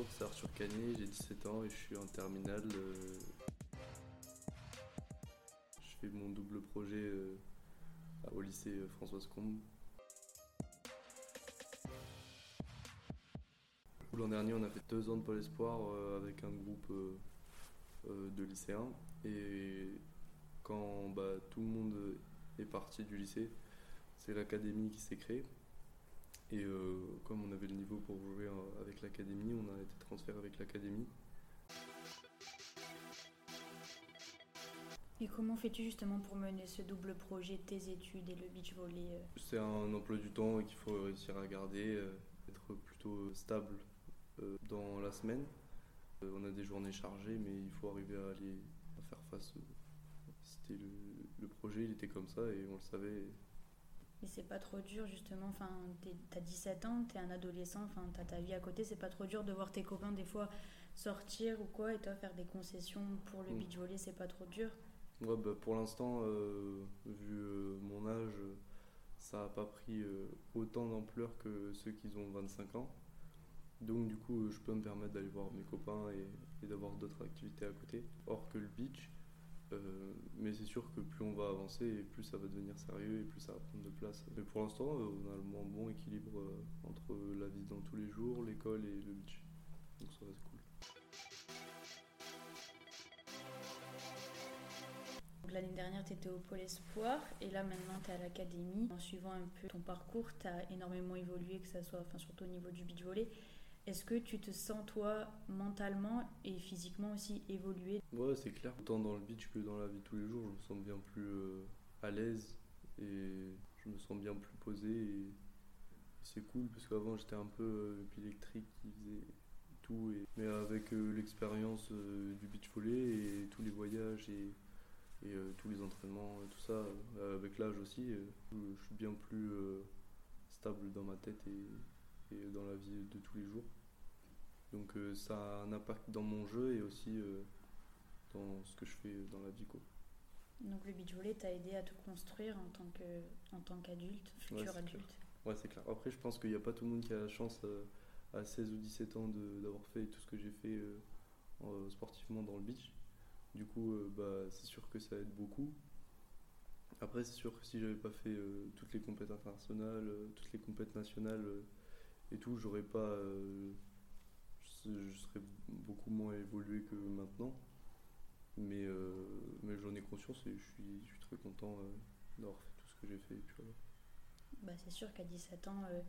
bonjour, c'est Arthur Cagné, j'ai 17 ans et je suis en terminale. euh, Je fais mon double projet euh, au lycée euh, Françoise Combe. L'an dernier, on a fait deux ans de Pôle Espoir avec un groupe de lycéens. Et quand bah, tout le monde est parti du lycée, c'est l'académie qui s'est créée. Et euh, comme on avait le niveau pour jouer euh, avec l'académie, on a été transféré avec l'académie. Et comment fais-tu justement pour mener ce double projet, tes études et le beach volley euh C'est un emploi du temps qu'il faut réussir à garder, être plutôt stable dans la semaine. On a des journées chargées, mais il faut arriver à aller à faire face. C'était le, le projet, il était comme ça et on le savait. Et c'est pas trop dur justement, enfin t'as 17 ans, t'es un adolescent, enfin t'as ta vie à côté, c'est pas trop dur de voir tes copains des fois sortir ou quoi et toi faire des concessions pour le Mm. beach volley, c'est pas trop dur? Ouais, bah, pour l'instant, euh, vu euh, mon âge, ça n'a pas pris euh, autant d'ampleur que ceux qui ont 25 ans. Donc du coup, je peux me permettre d'aller voir mes copains et, et d'avoir d'autres activités à côté, hors que le beach. Euh, mais c'est sûr que plus on va avancer, et plus ça va devenir sérieux et plus ça va prendre de place. Mais pour l'instant, euh, on a le moins bon équilibre euh, entre la vie dans tous les jours, l'école et le beach. Donc ça va, c'est cool. L'année dernière, tu étais au Pôle Espoir et là maintenant tu es à l'académie. En suivant un peu ton parcours, tu as énormément évolué, que ça soit enfin, surtout au niveau du beach volley. Est-ce que tu te sens toi mentalement et physiquement aussi évoluer Ouais, c'est clair. Autant dans le beach que dans la vie de tous les jours, je me sens bien plus euh, à l'aise et je me sens bien plus posé. Et c'est cool parce qu'avant j'étais un peu euh, électrique qui faisait tout. Mais avec euh, l'expérience euh, du beach volley et tous les voyages et, tous les entraînements et tout ça, avec l'âge aussi, je suis bien plus stable dans ma tête et dans la vie de tous les jours. Donc euh, ça a un impact dans mon jeu et aussi euh, dans ce que je fais dans la vie. Quoi. Donc le beach volley t'a aidé à te construire en tant que en tant qu'adulte, futur Ouais, adulte. Ouais, c'est clair. Après, je pense qu'il n'y a pas tout le monde qui a la chance euh, à 16 ou 17 ans de- d'avoir fait tout ce que j'ai fait en- sportivement dans le beach. Du coup, bah, c'est sûr que ça aide beaucoup. Après, c'est sûr que si j'avais pas fait toutes les compétitions internationales, toutes les compétitions nationales et tout, j'aurais pas. Je, serais beaucoup moins évolué que maintenant. Mais, euh, mais j'en ai conscience et je suis, je suis très content euh, d'avoir fait tout ce que j'ai fait. Puis voilà. Bah, c'est sûr qu'à 17 ans, euh,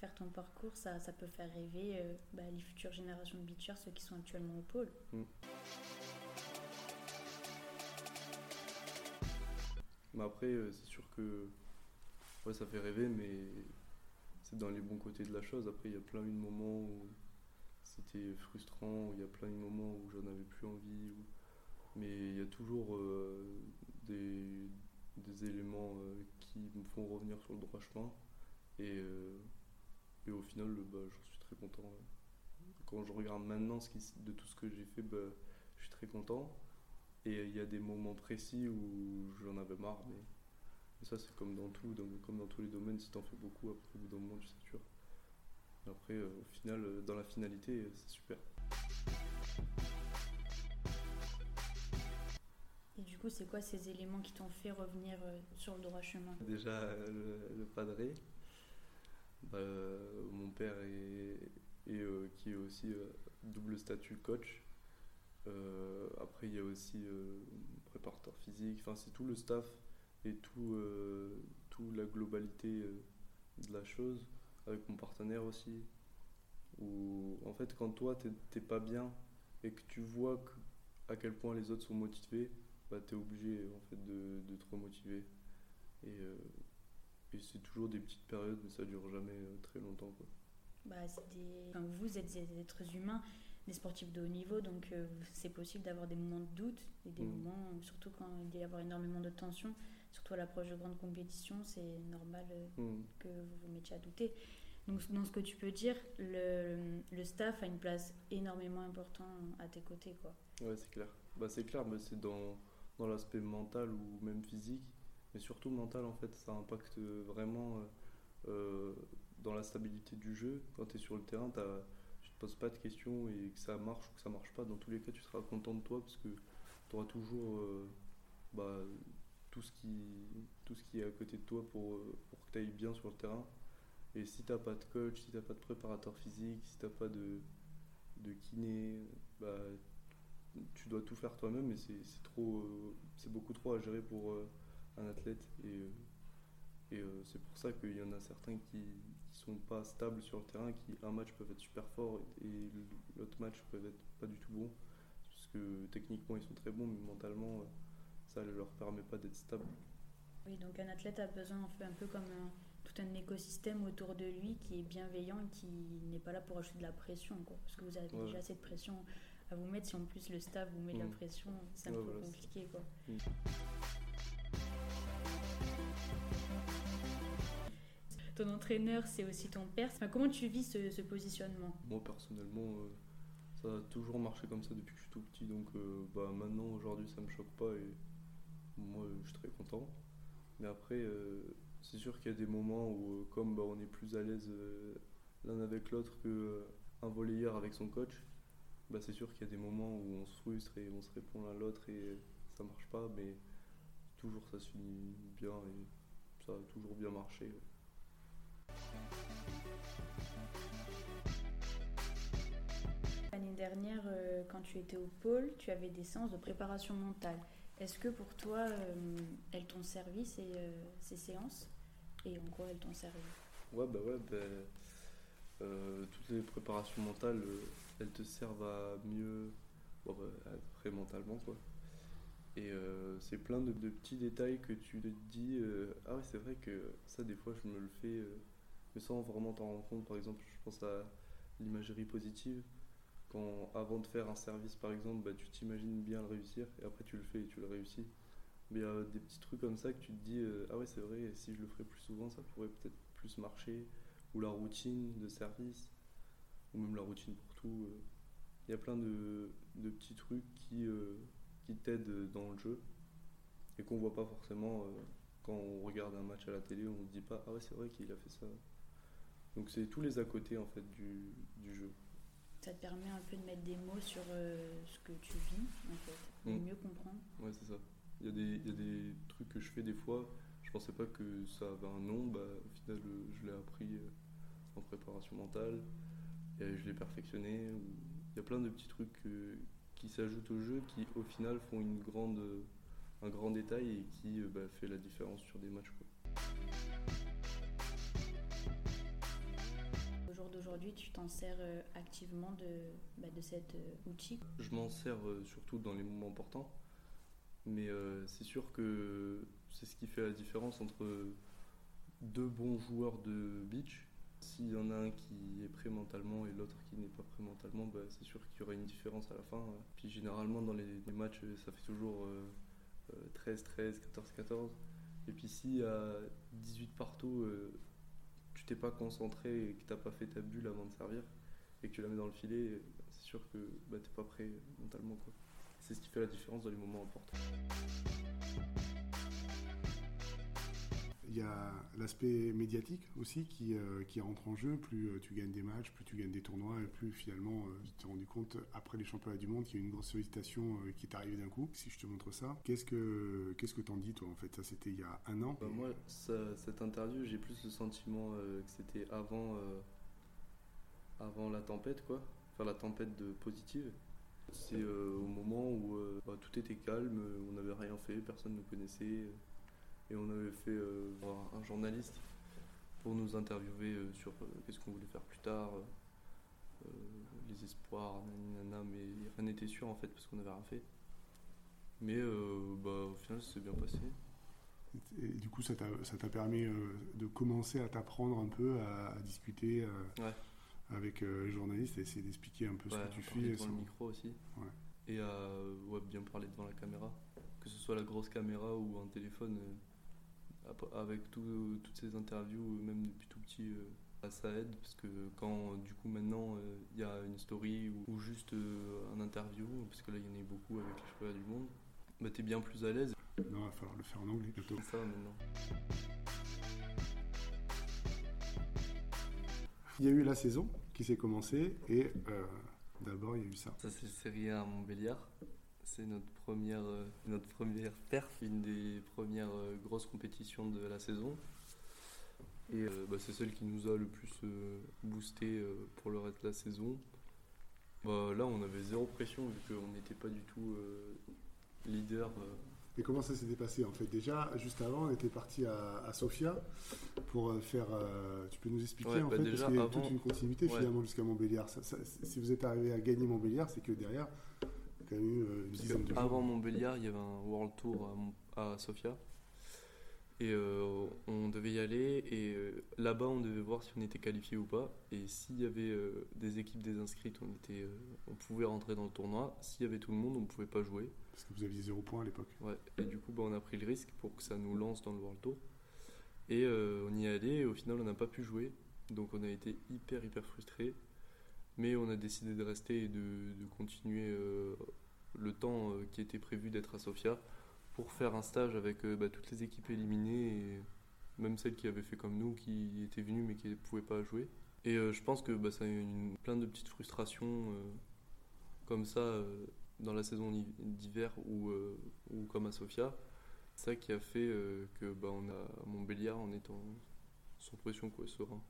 faire ton parcours, ça, ça peut faire rêver euh, bah, les futures générations de beachers, ceux qui sont actuellement au pôle. Mais après, euh, c'est sûr que ouais, ça fait rêver, mais c'est dans les bons côtés de la chose. Après, il y a plein de moments où c'était frustrant, il y a plein de moments où j'en avais plus envie. Mais il y a toujours euh, des, des éléments euh, qui me font revenir sur le droit chemin. Et, euh, et au final, bah, j'en suis très content. Quand je regarde maintenant de tout ce que j'ai fait, bah, je suis très content. Et il y a des moments précis où j'en avais marre, mais, ça c'est comme dans tout, comme dans tous les domaines, si t'en fais beaucoup, après au bout d'un moment tu satures. Après, euh, au final, euh, dans la finalité, euh, c'est super. Et du coup, c'est quoi ces éléments qui t'ont fait revenir sur le droit chemin? Déjà, le, le padré, bah, mon père est, euh, qui est aussi euh, double statut coach. Euh, après, il y a aussi préparateur physique, enfin, c'est tout le staff et tout, tout la globalité de la chose, avec mon partenaire aussi. Où, en fait, quand toi, t'es t'es pas bien et que tu vois que- à quel point les autres sont motivés, bah, tu es obligé en fait, de, de te remotiver. Et, euh, et c'est toujours des petites périodes, mais ça dure jamais euh, très longtemps. Quoi. bah, c'est des... enfin, Vous êtes des êtres humains, des sportifs de haut niveau, donc euh, c'est possible d'avoir des moments de doute et des Mm. moments, surtout quand il doit y avoir énormément de tension, surtout à l'approche de grandes compétitions, c'est normal euh, Hmm. que vous vous mettiez à douter. Donc, dans ce que tu peux dire, le, le staff a une place énormément importante à tes côtés. Quoi. Ouais, c'est clair. Bah, c'est clair, c'est dans, dans l'aspect mental ou même physique. Mais surtout mental, en fait, ça impacte vraiment euh, euh, dans la stabilité du jeu. Quand tu es sur le terrain, t'as- poses pas de questions et que ça marche ou que ça marche pas, dans tous les cas, tu seras content de toi parce que tu auras toujours euh, bah, tout, ce qui, tout ce qui est à côté de toi pour, pour que tu ailles bien sur le terrain. Et si t'as pas de coach, si t'as pas de préparateur physique, si t'as pas de, de kiné, bah, tu dois tout faire toi-même et c'est trop, euh, c'est beaucoup trop à gérer pour un athlète. Et, et c'est pour ça qu'il y en a certains qui, sont pas stables sur le terrain, qui un match peuvent être super forts et l'autre match peuvent être pas du tout bons. Parce que techniquement ils sont très bons, mais mentalement ça ne leur permet pas d'être stable. Oui, donc un athlète a besoin un peu comme tout un écosystème autour de lui qui est bienveillant et qui n'est pas là pour ajouter de la pression. Quoi, parce que vous avez déjà assez de pression à vous mettre. Si en plus le staff vous met de la mm. pression, c'est un peu compliqué. Quoi. Mm. ton entraîneur, c'est aussi ton père. comment tu vis ce, positionnement? Moi, personnellement, euh, ça a toujours marché comme ça depuis que je suis tout petit. Donc, euh, bah, maintenant, aujourd'hui, ça me choque pas et moi, je suis très content. Mais après, euh, c'est sûr qu'il y a des moments où, comme bah, on est plus à l'aise l'un avec l'autre qu'un volleyeur avec son coach, bah, c'est sûr qu'il y a des moments où on se frustre et on se répond l'un l'autre et ça marche pas. Mais toujours, ça se finit bien et ça a toujours bien marché. L'année dernière, euh, quand tu étais au pôle, tu avais des séances de préparation mentale. Est-ce que pour toi, euh, elles t'ont servi ces, euh, ces, séances? Et en quoi elles t'ont servi? Ouais, bah ouais, bah, toutes les préparations mentales, elles te servent à mieux, bon, bah, après mentalement quoi. Et c'est plein de, petits détails que tu te dis, ah ouais, c'est vrai que ça, des fois, je me le fais mais sans vraiment t'en rendre compte. Par exemple, je pense à l'imagerie positive. Quand avant de faire un service, par exemple, bah, tu t'imagines bien le réussir et après tu le fais et tu le réussis. Mais il y a des petits trucs comme ça que tu te dis euh, Ah ouais, c'est vrai, si je le ferais plus souvent, ça pourrait peut-être plus marcher. Ou la routine de service, ou même la routine pour tout. Euh. Il y a plein de, petits trucs qui, euh, qui t'aident dans le jeu et qu'on voit pas forcément quand on regarde un match à la télé. On se dit pas Ah ouais, c'est vrai qu'il a fait ça. Donc c'est tous les à côté en fait du, du, jeu. Ça te permet un peu de mettre des mots sur euh, ce que tu vis en fait, de mm. mieux comprendre. Ouais c'est ça. Il y, a des, y, a des, trucs que je fais des fois, je pensais pas que ça avait un nom, bah, au final euh, je l'ai appris euh, en préparation mentale et je l'ai perfectionné. Il y a plein de petits trucs qui s'ajoutent au jeu qui au final font une grande, un grand détail et qui bah, fait la différence sur des matchs. Tu t'en sers euh, activement de, bah, cet euh, outil Je m'en sers euh, surtout dans les moments importants. Mais c'est sûr que c'est ce qui fait la différence entre deux bons joueurs de beach. S'il y en a un qui est prêt mentalement et l'autre qui n'est pas prêt mentalement, bah, c'est sûr qu'il y aura une différence à la fin. Puis généralement dans les, matchs, ça fait toujours 13-13, 14-14. Et puis s'il y a 18 partout, t'es pas concentré et que tu n'as pas fait ta bulle avant de servir et que tu la mets dans le filet, c'est sûr que bah, tu n'es pas prêt mentalement. C'est ce qui fait la différence dans les moments importants. Il y a l'aspect médiatique aussi qui, euh, qui, rentre en jeu. Plus euh, tu gagnes des matchs, plus tu gagnes des tournois, et plus finalement euh, tu t'es rendu compte après les championnats du monde qu'il y a une grosse sollicitation qui est arrivée d'un coup. Si je te montre ça, qu'est-ce que qu'est-ce que t'en dis toi en fait? Ça c'était il y a un an. Bah, moi, cette interview, j'ai plus le sentiment que c'était avant avant la tempête quoi, enfin la tempête de positive. C'est au moment où bah, tout était calme, on n'avait rien fait, personne ne connaissait. Et on avait fait euh, un journaliste pour nous interviewer euh, sur euh, qu'est-ce qu'on voulait faire plus tard, les espoirs, nanana, mais rien n'était sûr en fait parce qu'on n'avait rien fait. Mais bah, au final, ça s'est bien passé. Et du coup, ça t'a permis de commencer à t'apprendre un peu à, discuter avec les journalistes et essayer d'expliquer un peu ce que tu fais. Devant le micro aussi. Et à bien parler devant la caméra. Que ce soit la grosse caméra ou un téléphone, avec toutes ces interviews, même depuis tout petit, euh, ça aide parce que quand du coup maintenant euh, il y a une story ou, juste euh, un interview, parce que là il y en a eu beaucoup avec les championnats du monde, bah, tu es bien plus à l'aise. Non, il va falloir le faire en anglais ça maintenant. Il y a eu la saison qui s'est commencé et euh, d'abord il y a eu ça. Ça c'est Série A à Montbéliard. C'est notre première, euh, notre première perf, une des premières euh, grosses compétitions de la saison. Et euh, bah, c'est celle qui nous a le plus euh, boosté euh, pour le reste de la saison. Bah, là, on avait zéro pression vu qu'on n'était pas du tout leader. Et comment ça s'était passé en fait? Déjà, juste avant, on était parti à, à Sofia pour faire. tu peux nous expliquer Ouais, en bah fait? Parce qu'il y a avant- toute une continuité ouais. finalement jusqu'à Montbéliard. Ça- ça- si vous êtes arrivé à gagner Montbéliard, c'est que derrière, quand même eu euh, une Parce dizaine de jours. Avant Montbéliard, il y avait un World Tour à, Sofia. Et euh, on devait y aller. Et euh, là-bas, on devait voir si on était qualifié ou pas. Et s'il y avait euh, des équipes désinscrites, on, était, on pouvait rentrer dans le tournoi. S'il y avait tout le monde, on ne pouvait pas jouer. Parce que vous aviez zéro point à l'époque. Ouais. Et du coup, bah, on a pris le risque pour que ça nous lance dans le World Tour. Et on y est allé. Et au final, on n'a pas pu jouer. Donc, on a été hyper, hyper frustrés. Mais on a décidé de rester et de, continuer euh, le temps euh, qui était prévu d'être à Sofia pour faire un stage avec euh, bah, toutes les équipes éliminées et même celles qui avaient fait comme nous, qui étaient venues mais qui ne pouvaient pas jouer. Et je pense que bah, ça a une- plein de petites frustrations comme ça dans la saison d'hi- d'hiver ou, comme à Sofia. Ça qui a fait que bah, on a Montbéliard en étant sans pression, quoi, serein.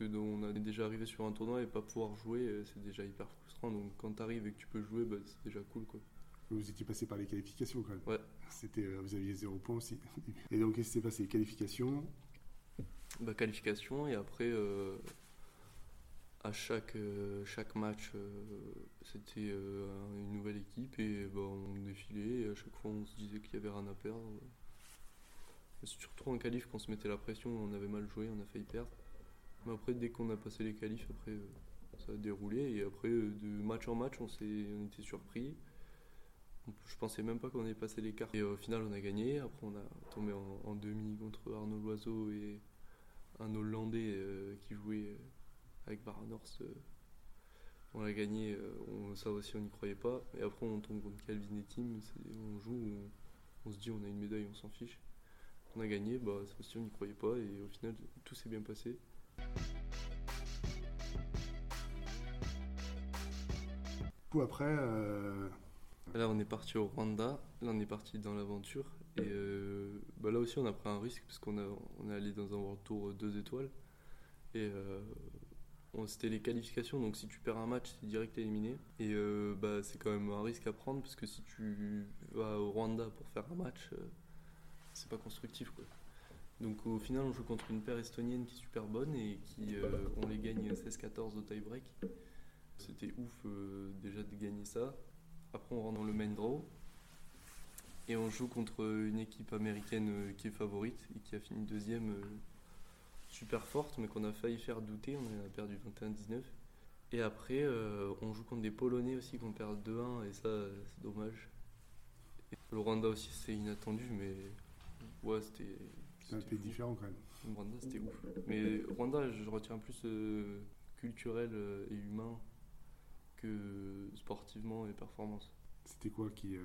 Que on est déjà arrivé sur un tournoi et pas pouvoir jouer, euh, c'est déjà hyper frustrant. Donc quand tu arrives et que tu peux jouer, bah, c'est déjà cool. Quoi. Vous étiez passé par les qualifications quand même. Ouais. C'était, euh, vous aviez zéro point aussi. Et donc, qu'est-ce qui s'est passé? Qualification? Bah, qualification et après euh, à chaque, euh, chaque match euh, c'était une nouvelle équipe et bah, on défilait et à chaque fois on se disait qu'il y avait rien à perdre. C'est surtout en qualif qu'on se mettait la pression, on avait mal joué, on a failli perdre. Mais après dès qu'on a passé les qualifs, après euh, ça a déroulé et après euh, de match en match on, on était surpris. Je pensais même pas qu'on allait passer les cartes. Et au final on a gagné, après on a tombé en, demi contre Arnaud Loiseau et un Hollandais euh, qui jouait avec Varanhorst. euh, on a gagné, ça aussi on n'y croyait pas. Et après on tombe contre Calvin et on joue, on, on se dit on a une médaille, on s'en fiche. On a gagné, bah, ça aussi on n'y croyait pas et au final tout s'est bien passé. Après, euh, Là on est parti au Rwanda, là on est parti dans l'aventure. Et euh, bah, là aussi on a pris un risque parce qu'on est allé dans un World Tour 2 étoiles. Et euh, c'était les qualifications, donc si tu perds un match, c'est direct éliminé. Et euh, bah, c'est quand même un risque à prendre parce que si tu vas au Rwanda pour faire un match, euh, c'est pas constructif. Quoi. Donc au final, on joue contre une paire estonienne qui est super bonne et qui euh, on les gagne 16-14 au tie-break. C'était ouf euh, déjà de gagner ça. Après, on rentre dans le main draw et on joue contre une équipe américaine euh, qui est favorite et qui a fini deuxième super forte, mais qu'on a failli faire douter. On a perdu 21-19. Et après, on joue contre des Polonais aussi qu'on perd 2-1 et ça, c'est dommage. Le Rwanda aussi, c'est inattendu, mais ouais, c'était. C'est un c'était pays fou. différent quand même. Le Rwanda, c'était ouf. Mais Rwanda, je retiens plus euh, culturel euh, et humain que sportivement et performance. C'était quoi qui, euh,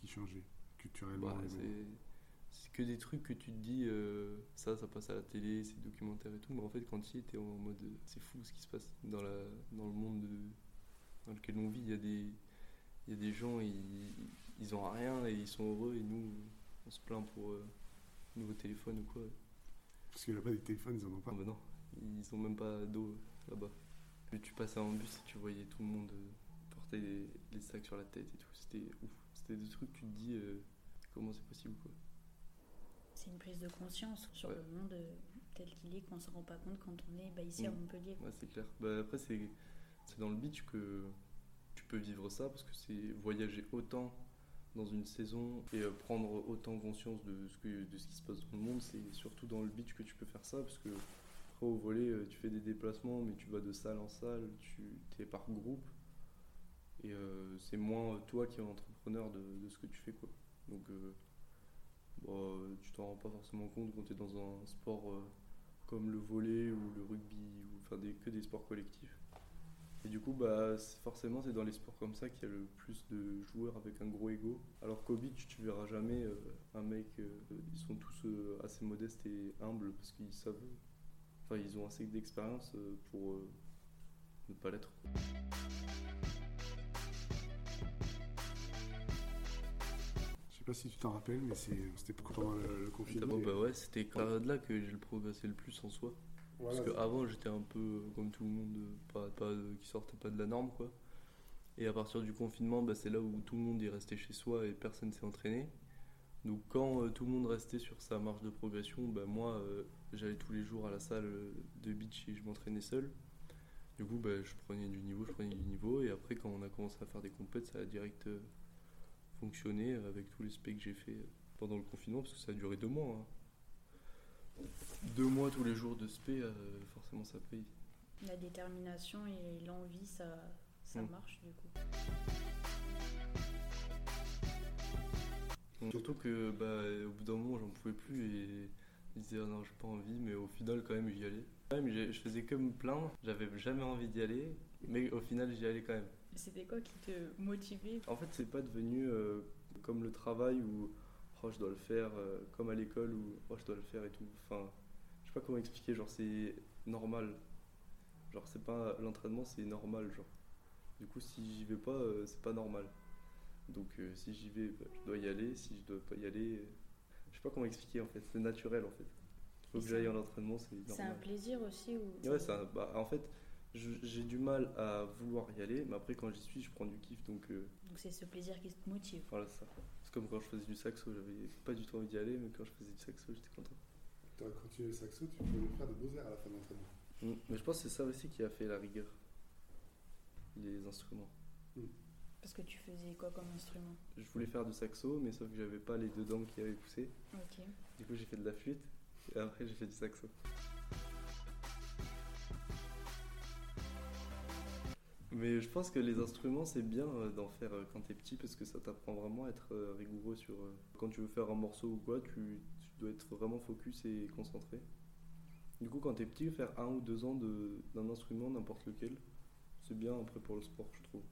qui changeait culturellement Bah, c'est c'est que des trucs que tu te dis, euh, ça, ça passe à la télé, c'est documentaire et tout, mais en fait, quand tu y es, en mode, euh, c'est fou ce qui se passe dans, la, dans le monde de- dans lequel on vit. Il y a des, il y a des gens, ils, ils ont rien et ils sont heureux, et nous, on se plaint pour euh, nouveau téléphone ou quoi. Parce que là-bas, les téléphones, ils en ont pas. Ah bah non, ils ont même pas d'eau là-bas. Puis tu passais en bus et tu voyais tout le monde euh, porter les, les sacs sur la tête et tout. C'était ouf. C'était des trucs que tu te dis euh, comment c'est possible quoi. C'est une prise de conscience sur Ouais. le monde euh, tel qu'il est qu'on s'en rend pas compte quand on est bah, ici à Mm. Montpellier. Ouais, c'est clair. Bah, après, c'est c'est dans le beach que tu peux vivre ça parce que c'est voyager autant dans une saison et euh, prendre autant conscience de ce, que, de ce qui se passe dans le monde. C'est surtout dans le beach que tu peux faire ça parce que après, au volet, euh, tu fais des déplacements, mais tu vas de salle en salle, tu es par groupe. Et euh, c'est moins toi qui es entrepreneur de, ce que tu fais. Quoi. Donc, bah, tu t'en rends pas forcément compte quand tu es dans un sport comme le volet ou le rugby, ou enfin que des sports collectifs. Et du coup, bah, forcément, c'est dans les sports comme ça qu'il y a le plus de joueurs avec un gros ego. Alors qu'au beach, tu verras jamais euh, un mec, euh, ils sont tous euh, assez modestes et humbles parce qu'ils savent, enfin, ils ont assez d'expérience euh, pour, euh, ne pas l'être. Je sais pas si tu t'en rappelles, mais c'est- c'était pendant le, le confinement. Bon, bah ouais, c'était période là que j'ai le progressé le plus en soi. Voilà, Parce qu'avant, j'étais un peu euh, comme tout le monde, euh, pas, pas, euh, qui sortait pas de la norme, quoi. Et à partir du confinement, bah, c'est là où tout le monde est resté chez soi et personne s'est entraîné. Donc quand euh, tout le monde restait sur sa marge de progression, bah, moi, euh, j'allais tous les jours à la salle de beach et je m'entraînais seul. Du coup, bah, je prenais du niveau, je prenais du niveau. Et après, quand on a commencé à faire des compètes, ça a direct euh, fonctionné avec tous les specs que j'ai fait pendant le confinement, parce que ça a duré deux mois. hein. Deux mois tous les jours de spé, euh, forcément ça paye. La détermination et l'envie, ça, ça Mm. marche du coup. Surtout que bah, au bout d'un moment j'en pouvais plus et je disais ah non j'ai pas envie mais au final quand même j'y allais. Quand même j'ai- je faisais que me plaindre, j'avais jamais envie d'y aller mais au final j'y allais quand même. C'était quoi qui te motivait? En fait c'est pas devenu euh, comme le travail où oh, je dois le faire, euh, comme à l'école où oh, je dois le faire et tout. Enfin je sais pas comment expliquer, genre c'est normal. Genre c'est pas l'entraînement c'est normal genre. Du coup si j'y vais pas euh, c'est pas normal. Donc euh, si j'y vais, bah, je dois y aller. Si je dois pas y aller, euh, je sais pas comment expliquer en fait. C'est naturel en fait. Faut Et que j'aille à l'entraînement, c'est C'est un normal. plaisir aussi ou Ouais, un- bah, en fait, j'ai du mal à vouloir y aller, mais après quand j'y suis, je prends du kiff. Donc Donc c'est ce plaisir qui te motive. voilà ça. C'est comme quand je faisais du saxo, j'avais pas du tout envie d'y aller, mais quand je faisais du saxo, j'étais content. Tu aurais continué le saxo, tu pouvais faire des beaux airs à la fin de l'entraînement. Mm. Mais je pense que c'est ça aussi qui a fait la rigueur. Les instruments. Parce que tu faisais quoi comme instrument? Je voulais faire du saxo, mais sauf que j'avais pas les deux dents qui avaient poussé. Ok. Du coup, j'ai fait de la flûte et après, j'ai fait du saxo. Mais je pense que les instruments, c'est bien euh, d'en faire euh, quand t'es petit parce que ça t'apprend vraiment à être euh, rigoureux sur. Quand tu veux faire un morceau ou quoi, tu, tu dois être vraiment focus et concentré. Du coup, quand t'es petit, faire un ou deux ans de- d'un instrument, n'importe lequel, c'est bien après pour le sport, je trouve.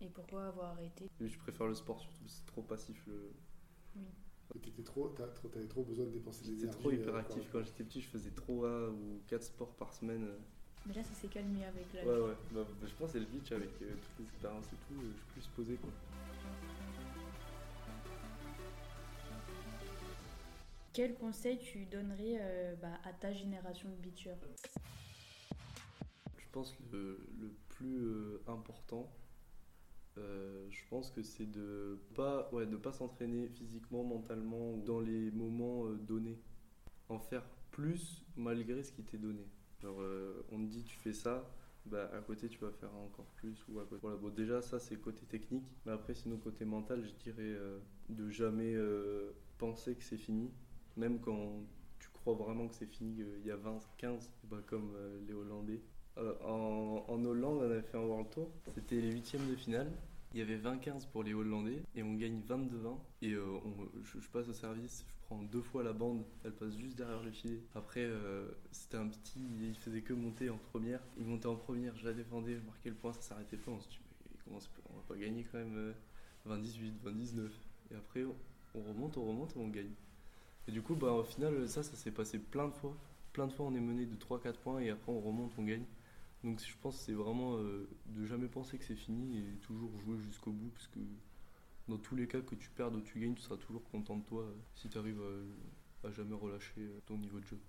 Et pourquoi avoir arrêté Et je préfère le sport surtout, c'est trop passif. Le... Oui. T'étais trop, t'as- trop- t'avais trop besoin de dépenser de J'étais l'énergie. trop euh, hyperactif. quoi. Quand j'étais petit, je faisais 3 ou 4 sports par semaine. Mais là, ça s'est calmé avec l'âge. Ouais, ouais. Bah, je pense que c'est le beach avec euh, toutes les expériences et tout. euh, je suis plus posé quoi. Quel conseil tu donnerais euh, bah, à ta génération de beachers Je pense que le, le plus important, euh, je pense que c'est de pas, ouais, de pas s'entraîner physiquement, mentalement ou dans les moments euh, donnés. En faire plus malgré ce qui t'est donné. Euh, on te dit tu fais ça, bah, à côté tu vas faire encore plus ou à côté. Bon, déjà ça c'est côté technique, mais après sinon côté mental, je dirais euh, de jamais euh, penser que c'est fini, même quand tu crois vraiment que c'est fini il y a 20, 15, bah, comme les Hollandais. En, en Hollande, on avait fait un World Tour, c'était les huitièmes de finale. Il y avait 20-15 pour les Hollandais et on gagne 22-20. Et euh, je, passe au service, je prends deux fois la bande, elle passe juste derrière le filet. Après, euh, c'était un petit, il faisait que monter en première. Il montait en première, je la défendais, je marquais le point, ça s'arrêtait pas. On se dit, mais comment on va pas gagner quand même euh, 20-18, 20-19. Et après, on, on remonte, on remonte et on gagne. Et du coup, bah, au final, ça, ça s'est passé plein de fois. Plein de fois, on est mené de 3-4 points et après, on remonte, on gagne. Donc je pense que c'est vraiment euh, de jamais penser que c'est fini et toujours jouer jusqu'au bout parce que dans tous les cas que tu perdes ou tu gagnes, tu seras toujours content de toi euh, si tu arrives à, à jamais relâcher euh, ton niveau de jeu.